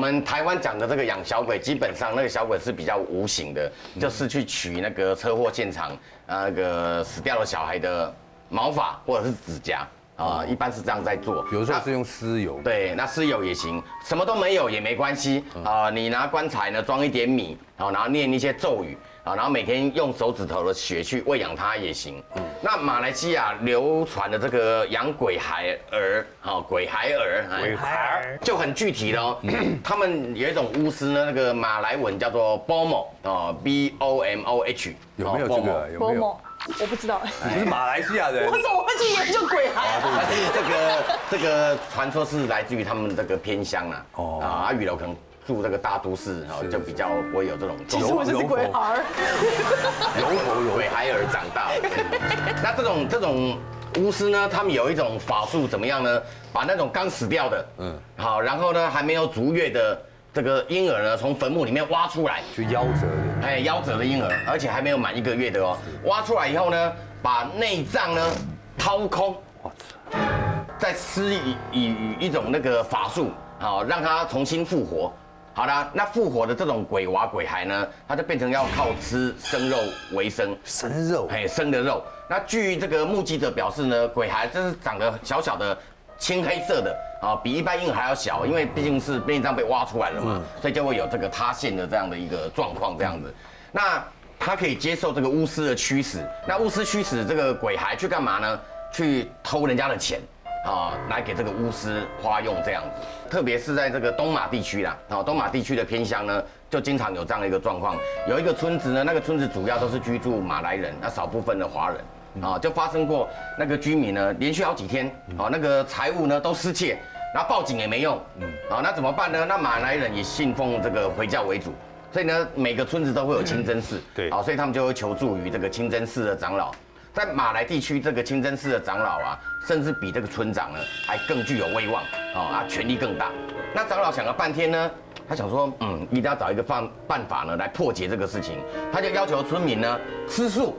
们台湾讲的这个养小鬼，基本上那个小鬼是比较无形的，就是去取那个车祸现场呃那个死掉的小孩的毛发或者是指甲啊，一般是这样在做。那有时候是用尸油，对，那尸油也行，什么都没有也没关系啊、你拿棺材呢装一点米，好，然后念一些咒语啊，然后每天用手指头的血去喂养它也行。嗯那马来西亚流传的这个养鬼孩儿，好、鬼孩儿，哎鬼孩儿就很具体了哦。他们有一种巫师呢，那个马来文叫做 bomo 哦，b o m o h，有没有这个？有没有？我不知道，你是马来西亚人我，怎么会去研究鬼孩啊？但是这个这个传说是来自于他们这个偏乡啦，哦哦，啊，雨楼可能住这个大都市，哦，就比较不会有这种其实我就是鬼孩儿，有佛有鬼孩儿长大。那这种这种巫师呢，他们有一种法术，怎么样呢？把那种刚死掉的，嗯嗯，好，然后呢还没有足月的这个婴儿呢，从坟墓里面挖出来，就夭折的，哎，夭折的婴儿，而且还没有满一个月的哦，挖出来以后呢，把内脏呢掏空，我操！再施以以一种那个法术，好让他重新复活。好啦，那复活的这种鬼娃鬼孩呢，他就变成要靠吃生肉为生，生肉，哎，生的肉。那据这个目击者表示呢，鬼孩就是长得小小的。青黑色的啊，比一般婴儿还要小，因为毕竟是内脏被挖出来了嘛，所以就会有这个塌陷的这样的一个状况，这样子。那他可以接受这个巫师的驱使，那巫师驱使这个鬼孩去干嘛呢？去偷人家的钱啊，来给这个巫师花用这样子。特别是在这个东马地区啦，啊，东马地区的偏乡呢，就经常有这样的一个状况。有一个村子呢，那个村子主要都是居住马来人，那少部分的华人。啊，就发生过那个居民呢，连续好几天，啊，那个财物呢都失窃，然后报警也没用，嗯，啊，那怎么办呢？那马来人也信奉这个回教为主，所以呢，每个村子都会有清真寺，对啊，所以他们就会求助于这个清真寺的长老。在马来地区，这个清真寺的长老啊，甚至比这个村长呢还更具有威望，啊，啊，权力更大。那长老想了半天呢，他想说，嗯，一定要找一个办办法呢来破解这个事情，他就要求村民呢吃素。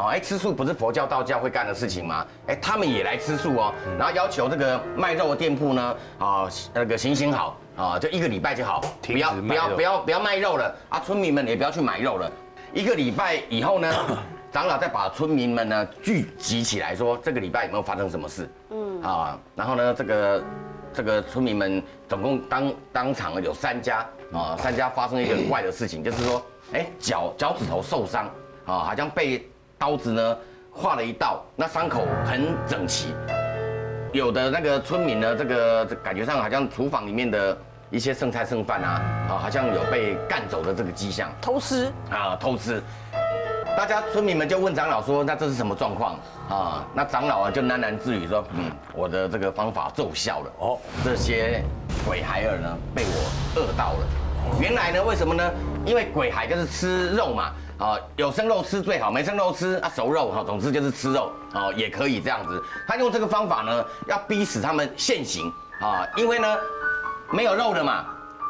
哦，哎，吃素不是佛教、道教会干的事情吗？哎，他们也来吃素哦，然后要求这个卖肉的店铺呢，啊，那个行行好啊，就一个礼拜就好，不要不要止卖肉不要不要卖肉了啊，村民们也不要去买肉了。一个礼拜以后呢，长老再把村民们呢聚集起来，说这个礼拜有没有发生什么事？嗯啊，然后呢，这个这个村民们总共当当场有三家啊，三家发生一个怪的事情，就是说，哎，脚脚趾头受伤啊，好像被刀子呢划了一道，那伤口很整齐。有的那个村民呢，这个这感觉上好像厨房里面的一些剩菜剩饭啊，啊，好像有被干走的这个迹象。偷吃，啊偷吃。大家村民们就问长老说：“那这是什么状况啊？”那长老啊就喃喃自语说：“嗯，我的这个方法奏效了。哦哦，这些鬼孩儿呢被我饿到了。原来呢，为什么呢？因为鬼孩就是吃肉嘛，啊，有生肉吃最好，没生肉吃啊，熟肉哈，总之就是吃肉啊，也可以这样子。他用这个方法呢，要逼死他们现行啊，因为呢没有肉了嘛，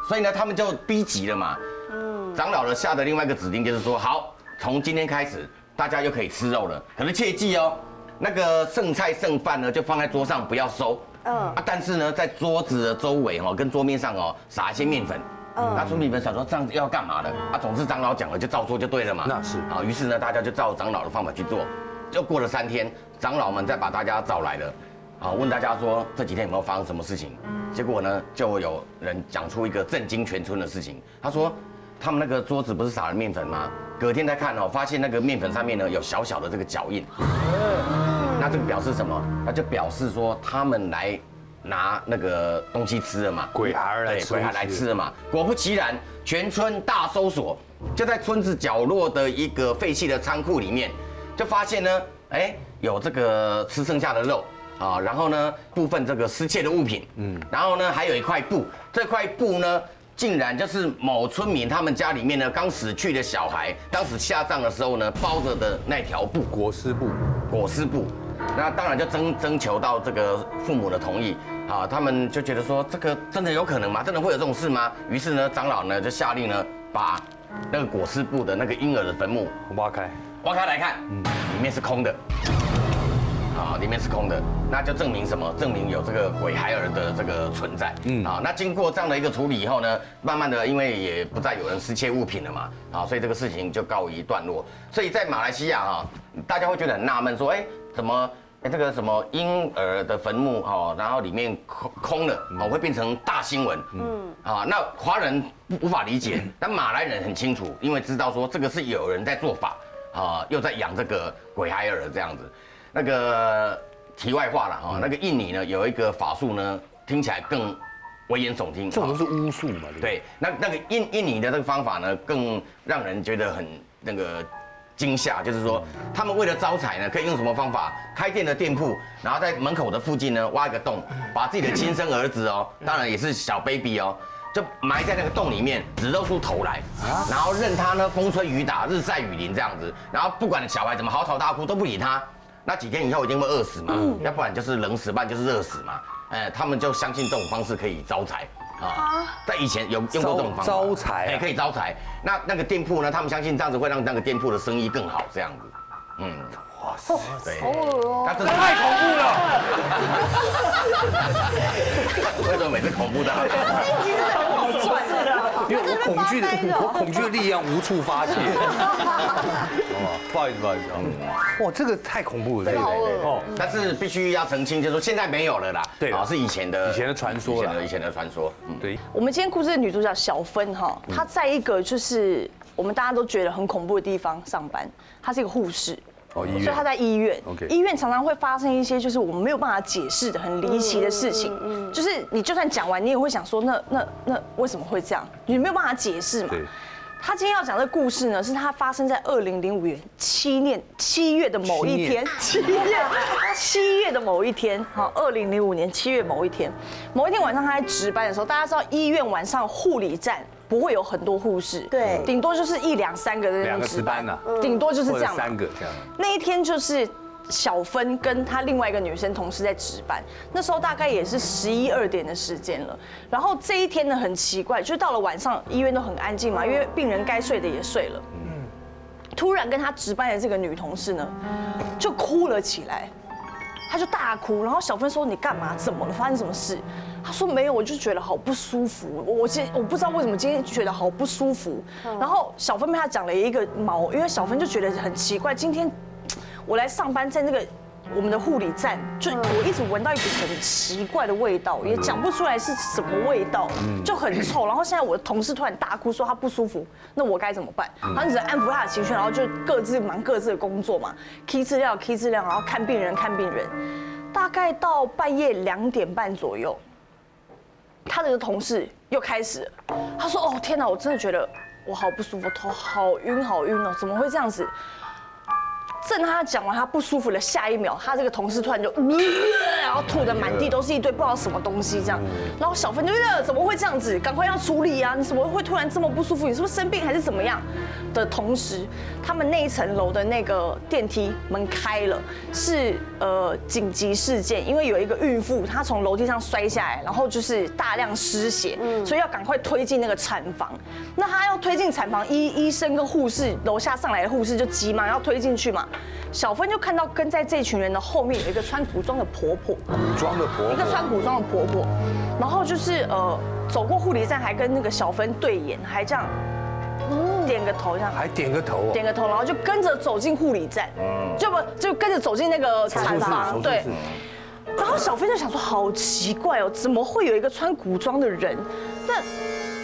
所以呢他们就逼急了嘛。嗯长老呢下的另外一个指令就是说，好，从今天开始大家又可以吃肉了，可是切记哦，那个剩菜剩饭呢就放在桌上不要收，嗯啊，但是呢在桌子的周围哦跟桌面上哦撒一些面粉。嗯那村民们想说这样子要干嘛呢？啊，总之长老讲了就照做就对了嘛。那是啊，于是呢大家就照长老的方法去做。又过了三天，长老们再把大家找来了，啊，问大家说这几天有没有发生什么事情？结果呢，就有人讲出一个震惊全村的事情。他说，他们那个桌子不是撒了面粉吗？隔天再看哦，发现那个面粉上面呢有小小的这个脚印。那这个表示什么？那就表示说他们来拿那个东西吃了嘛。鬼孩儿来对，鬼孩来吃了嘛。果不其然，全村大搜索，就在村子角落的一个废弃的仓库里面，就发现呢，哎，有这个吃剩下的肉啊，然后呢，部分这个失窃的物品，嗯，然后呢，还有一块布，这块布呢。竟然就是某村民他们家里面呢刚死去的小孩，当时下葬的时候呢包着的那条布，裹尸布，裹尸布，那当然就征征求到这个父母的同意啊，他们就觉得说这个真的有可能吗？真的会有这种事吗？于是呢，长老呢就下令呢把那个裹尸布的那个婴儿的坟墓挖开，挖开来看，里面是空的。啊，啊，里面是空的，那就证明什么？证明有这个鬼孩儿的这个存在。嗯啊，那经过这样的一个处理以后呢，慢慢的，因为也不再有人失窃物品了嘛，啊，所以这个事情就告一段落。所以在马来西亚啊，大家会觉得很纳闷，说，哎，怎么？哎，这个什么婴儿的坟墓哦，然后里面空空了，哦，会变成大新闻。嗯，啊，那华人无法理解，但马来人很清楚，因为知道说这个是有人在做法，啊，又在养这个鬼孩儿这样子。那个题外话了哈，那个印尼呢有一个法术呢，听起来更危言耸听。这种都是巫术嘛？对，那那个印印尼的这个方法呢，更让人觉得很那个。惊吓，就是说，他们为了招财呢，可以用什么方法？开店的店铺，然后在门口的附近呢挖一个洞，把自己的亲生儿子哦，当然也是小 baby 哦，就埋在那个洞里面，只露出头来，然后任他呢风吹雨打、日晒雨淋这样子，然后不管小孩怎么嚎啕大哭都不理他，那几天以后一定会饿死嘛，要不然就是冷死，不然就是热死嘛，哎，他们就相信这种方式可以招财。啊，在以前有用过这种方法招财，哎，可以招财。那那个店铺呢？他们相信这样子会让那个店铺的生意更好，这样子。嗯，哇塞，对，他真的太恐怖了。为什么每次恐怖 的？其实很好赚的，因为我 恐惧的，我 恐惧的力量无处发泄。哦不好意思，不好意思啊。哇，这个太恐怖了，对对对。哦，但是必须要澄清，就是说现在没有了啦。对啊，是以前的以前的传说了，以前的传说。嗯，对。我们今天故事的女主角小芬哈，她在一个就是我们大家都觉得很恐怖的地方上班，她是一个护士。哦，医院。所以他在医院。OK。医院常常会发生一些就是我们没有办法解释的很离奇的事情。嗯。就是你就算讲完，你也会想说，那那那为什么会这样？你没有办法解释嘛。他今天要讲的故事呢，是他发生在二零零五年七年七月的某一天，七月七月的某一天，好，二零零五年七月某一天，某一天晚上他在值班的时候，大家知道医院晚上护理站不会有很多护士，对，顶多就是一两三个人值班呢，顶多就是这样，三个这样。那一天就是。小芬跟她另外一个女生同事在值班，那时候大概也是十一二点的时间了。然后这一天呢很奇怪，就到了晚上，医院都很安静嘛，因为病人该睡的也睡了。嗯。突然跟她值班的这个女同事呢，就哭了起来，她就大哭。然后小芬说：“你干嘛？怎么了？发生什么事？”他说：“没有，我就觉得好不舒服。我今我不知道为什么今天觉得好不舒服。”然后小芬被他讲了一个毛，因为小芬就觉得很奇怪，今天。我来上班，在那个我们的护理站，就我一直闻到一股很奇怪的味道，也讲不出来是什么味道，就很臭。然后现在我的同事突然大哭说他不舒服，那我该怎么办？他只能安抚他的情绪，然后就各自忙各自的工作嘛，key 资料，key 资料，然后看病人，看病人。大概到半夜两点半左右，他的同事又开始，他说：“哦天哪，我真的觉得我好不舒服，头好晕，好晕哦，怎么会这样子？”正他讲完他不舒服的下一秒，他这个同事突然就，然后吐的满地都是一堆不知道什么东西这样，然后小芬就呃怎么会这样子？赶快要处理啊！你怎么会突然这么不舒服？你是不是生病还是怎么样？的同时，他们那一层楼的那个电梯门开了，是呃紧急事件，因为有一个孕妇她从楼梯上摔下来，然后就是大量失血，所以要赶快推进那个产房。那她要推进产房，医医生跟护士楼下上来的护士就急忙要推进去嘛。小芬就看到跟在这群人的后面有一个穿古装的婆婆，古装的婆婆，一个穿古装的婆婆，然后就是呃走过护理站，还跟那个小芬对眼，还这样。点个头这样，还点个头，点个头，然后就跟着走进护理站，就不就跟着走进那个产房，对。然后小芬就想说，好奇怪哦，怎么会有一个穿古装的人？那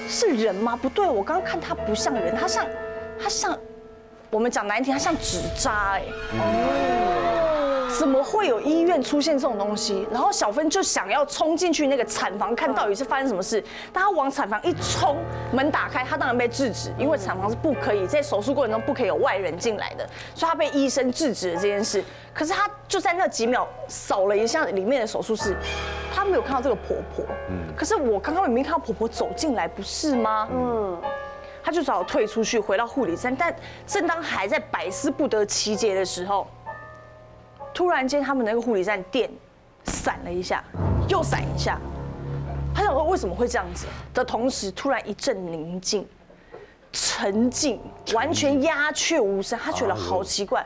是人吗？不对，我刚刚看他不像人，他像，他像，我们讲难听，他像纸扎哎。怎么会有医院出现这种东西？然后小芬就想要冲进去那个产房，看到底是发生什么事。当她往产房一冲，门打开，她当然被制止，因为产房是不可以在手术过程中不可以有外人进来的，所以她被医生制止了这件事。可是她就在那几秒扫了一下里面的手术室，他没有看到这个婆婆。嗯。可是我刚刚明明看到婆婆走进来，不是吗？嗯。他就只好退出去，回到护理站。但正当还在百思不得其解的时候。突然间，他们那个护理站电闪了一下，又闪一下。他想说为什么会这样子？的同时，突然一阵宁静、沉静，完全鸦雀无声。他觉得好奇怪，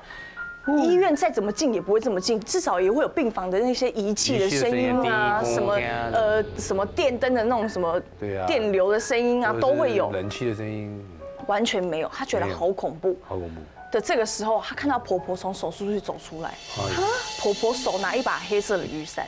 医院再怎么近也不会这么近，至少也会有病房的那些仪器的声音啊，什么呃什么电灯的那种什么对啊。电流的声音啊都会有，冷气的声音，完全没有，他觉得好恐怖。好恐怖。的这个时候，他看到婆婆从手术室走出来，哎婆婆手拿一把黑色的雨伞，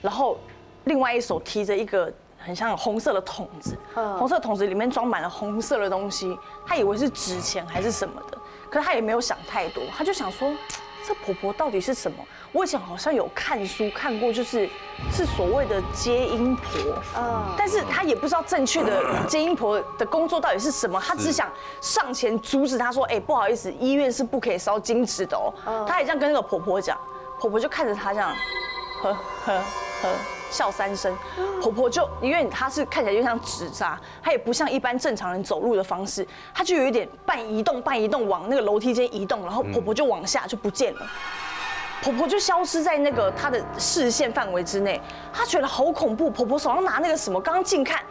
然后另外一手提着一个很像红色的桶子，红色桶子里面装满了红色的东西，他以为是纸钱还是什么的，可是她也没有想太多，她就想说。这婆婆到底是什么？我以前好像有看书看过，就是是所谓的接音婆，嗯但是她也不知道正确的 接音婆的工作到底是什么，她只想上前阻止她说：“哎，不好意思，医院是不可以烧金纸的哦。”她也这样跟那个婆婆讲，婆婆就看着她这样，呵呵呵笑三声。婆婆就因为她是看起来就像纸扎，她也不像一般正常人走路的方式，她就有一点半移动半移动往那个楼梯间移动，然后婆婆就往下就不见了。婆婆就消失在那个她的视线范围之内，她觉得好恐怖。婆婆手上拿那个什么，刚刚近看，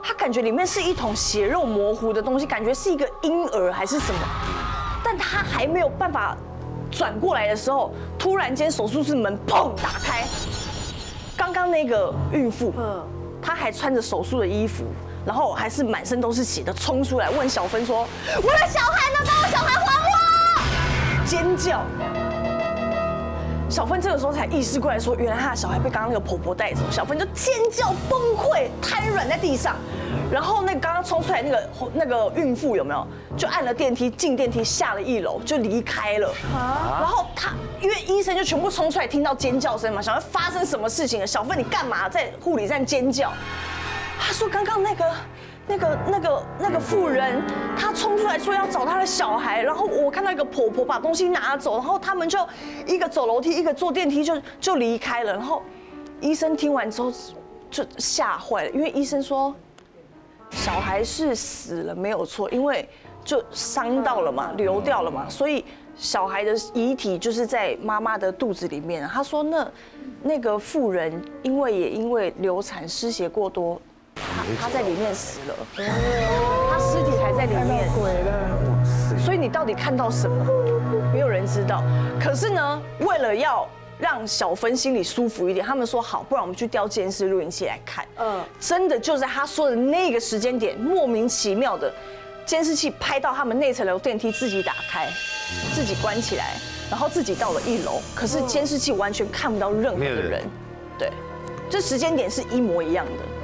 她感觉里面是一桶血肉模糊的东西，感觉是一个婴儿还是什么，但她还没有办法转过来的时候，突然间手术室门砰打开，刚刚那个孕妇，她还穿着手术的衣服，然后还是满身都是血的冲出来问小芬说：“我的小孩呢？把我小孩还我！”尖叫。小芬这个时候才意识过来，说原来她的小孩被刚刚那个婆婆带走。小芬就尖叫崩溃，瘫软在地上。然后那个刚刚冲出来那个那个孕妇有没有？就按了电梯进电梯下了一楼就离开了。然后她因为医生就全部冲出来，听到尖叫声嘛，想要发生什么事情了？小芬你干嘛在护理站尖叫？他说刚刚那个。那个、那个、那个妇人，她冲出来说要找她的小孩，然后我看到一个婆婆把东西拿走，然后他们就一个走楼梯，一个坐电梯就就离开了。然后医生听完之后就吓坏了，因为医生说小孩是死了没有错，因为就伤到了嘛，流掉了嘛，所以小孩的遗体就是在妈妈的肚子里面。他说那那个妇人因为也因为流产失血过多。他他在里面死了，他尸体还在里面，所以你到底看到什么？没有人知道。可是呢，为了要让小芬心里舒服一点，他们说好，不然我们去调监视录影器来看。嗯，真的就在他说的那个时间点，莫名其妙的监视器拍到他们那层楼电梯自己打开，自己关起来，然后自己到了一楼，可是监视器完全看不到任何的人。对，这时间点是一模一样的。